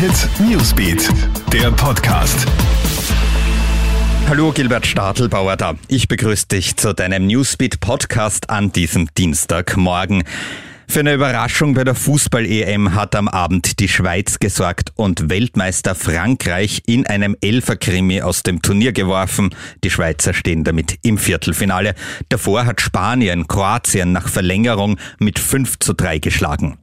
Hit Newsbeat, der Podcast. Hallo Gilbert Stadelbauer da. Ich begrüße dich zu deinem Newsbeat Podcast an diesem Dienstagmorgen. Für eine Überraschung bei der Fußball-EM hat am Abend die Schweiz gesorgt und Weltmeister Frankreich in einem Elferkrimi aus dem Turnier geworfen. Die Schweizer stehen damit im Viertelfinale. Davor hat Spanien Kroatien nach Verlängerung mit 5 zu 3 geschlagen.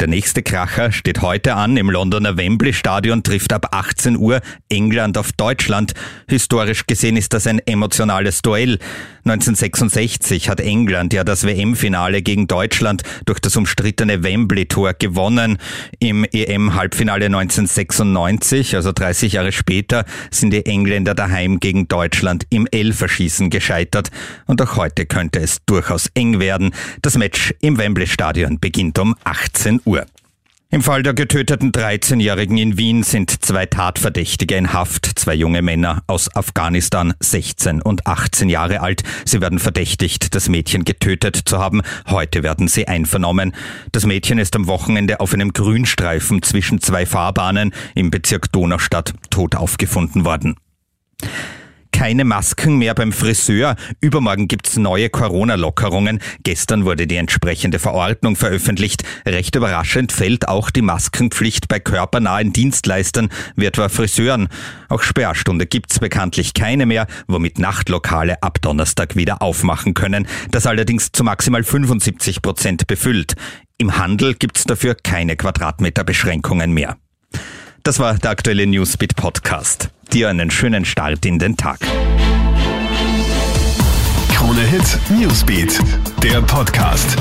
Der nächste Kracher steht heute an. Im Londoner Wembley Stadion trifft ab 18 Uhr England auf Deutschland. Historisch gesehen ist das ein emotionales Duell. 1966 hat England ja das WM-Finale gegen Deutschland durch das umstrittene Wembley-Tor gewonnen. Im EM-Halbfinale 1996, also 30 Jahre später, sind die Engländer daheim gegen Deutschland im Elferschießen gescheitert. Und auch heute könnte es durchaus eng werden. Das Match im Wembley-Stadion beginnt um 18 Uhr. Uhr. Im Fall der getöteten 13-Jährigen in Wien sind zwei Tatverdächtige in Haft, zwei junge Männer aus Afghanistan, 16 und 18 Jahre alt. Sie werden verdächtigt, das Mädchen getötet zu haben. Heute werden sie einvernommen. Das Mädchen ist am Wochenende auf einem Grünstreifen zwischen zwei Fahrbahnen im Bezirk Donaustadt tot aufgefunden worden keine Masken mehr beim Friseur. Übermorgen gibt's neue Corona-Lockerungen. Gestern wurde die entsprechende Verordnung veröffentlicht. Recht überraschend fällt auch die Maskenpflicht bei körpernahen Dienstleistern, wie etwa Friseuren. Auch Sperrstunde gibt's bekanntlich keine mehr, womit Nachtlokale ab Donnerstag wieder aufmachen können. Das allerdings zu maximal 75 Prozent befüllt. Im Handel gibt's dafür keine Quadratmeterbeschränkungen mehr. Das war der aktuelle Newsbeat Podcast. Dir einen schönen Start in den Tag. Krone Hit Newsbeat, der Podcast.